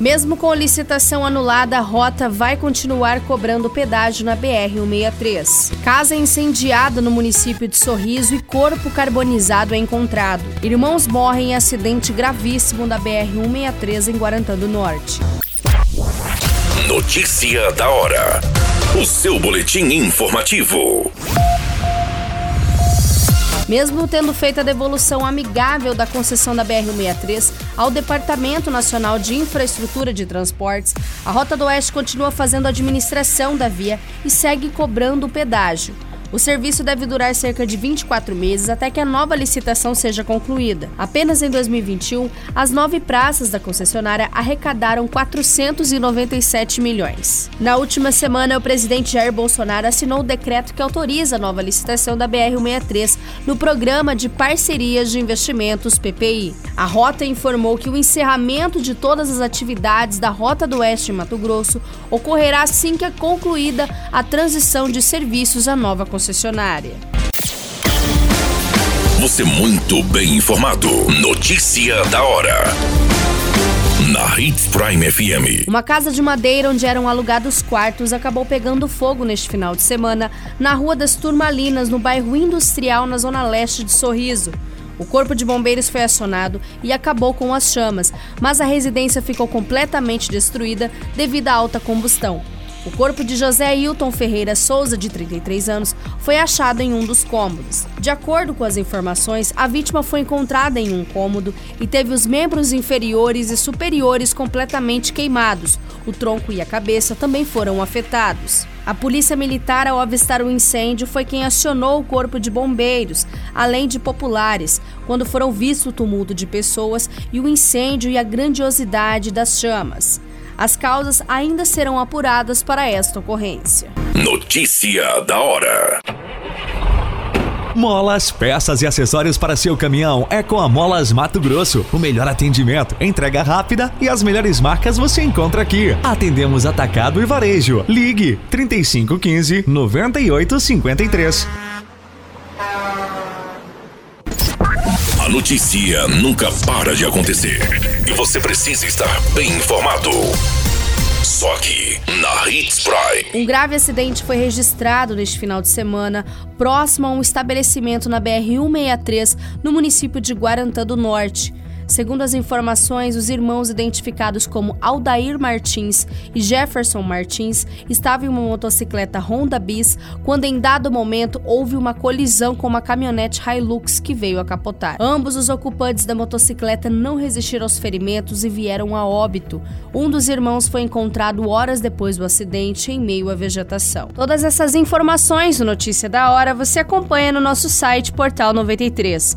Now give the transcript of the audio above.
Mesmo com licitação anulada, a rota vai continuar cobrando pedágio na BR-163. Casa incendiada no município de Sorriso e corpo carbonizado é encontrado. Irmãos morrem em acidente gravíssimo da BR-163 em Guarantã do Norte. Notícia da hora. O seu boletim informativo. Mesmo tendo feito a devolução amigável da concessão da BR-163 ao Departamento Nacional de Infraestrutura de Transportes, a Rota do Oeste continua fazendo a administração da via e segue cobrando o pedágio. O serviço deve durar cerca de 24 meses até que a nova licitação seja concluída. Apenas em 2021, as nove praças da concessionária arrecadaram 497 milhões. Na última semana, o presidente Jair Bolsonaro assinou o decreto que autoriza a nova licitação da BR-163 no Programa de Parcerias de Investimentos PPI. A rota informou que o encerramento de todas as atividades da Rota do Oeste em Mato Grosso ocorrerá assim que é concluída a transição de serviços à nova concessionária concessionária. Você muito bem informado. Notícia da hora. Na Hits Prime FM. Uma casa de madeira onde eram alugados quartos acabou pegando fogo neste final de semana na Rua das Turmalinas, no bairro Industrial, na zona leste de Sorriso. O corpo de bombeiros foi acionado e acabou com as chamas, mas a residência ficou completamente destruída devido à alta combustão. O corpo de José Hilton Ferreira Souza, de 33 anos, foi achado em um dos cômodos. De acordo com as informações, a vítima foi encontrada em um cômodo e teve os membros inferiores e superiores completamente queimados. O tronco e a cabeça também foram afetados. A polícia militar, ao avistar o incêndio, foi quem acionou o corpo de bombeiros, além de populares, quando foram vistos o tumulto de pessoas e o incêndio e a grandiosidade das chamas. As causas ainda serão apuradas para esta ocorrência. Notícia da hora. Molas, peças e acessórios para seu caminhão é com a Molas Mato Grosso. O melhor atendimento, entrega rápida e as melhores marcas você encontra aqui. Atendemos atacado e varejo. Ligue 3515 9853. Notícia nunca para de acontecer e você precisa estar bem informado. Só aqui, na Hits Prime. Um grave acidente foi registrado neste final de semana, próximo a um estabelecimento na BR-163, no município de Guarantã do Norte. Segundo as informações, os irmãos identificados como Aldair Martins e Jefferson Martins estavam em uma motocicleta Honda Bis quando, em dado momento, houve uma colisão com uma caminhonete Hilux que veio a capotar. Ambos os ocupantes da motocicleta não resistiram aos ferimentos e vieram a óbito. Um dos irmãos foi encontrado horas depois do acidente em meio à vegetação. Todas essas informações no Notícia da Hora você acompanha no nosso site Portal 93.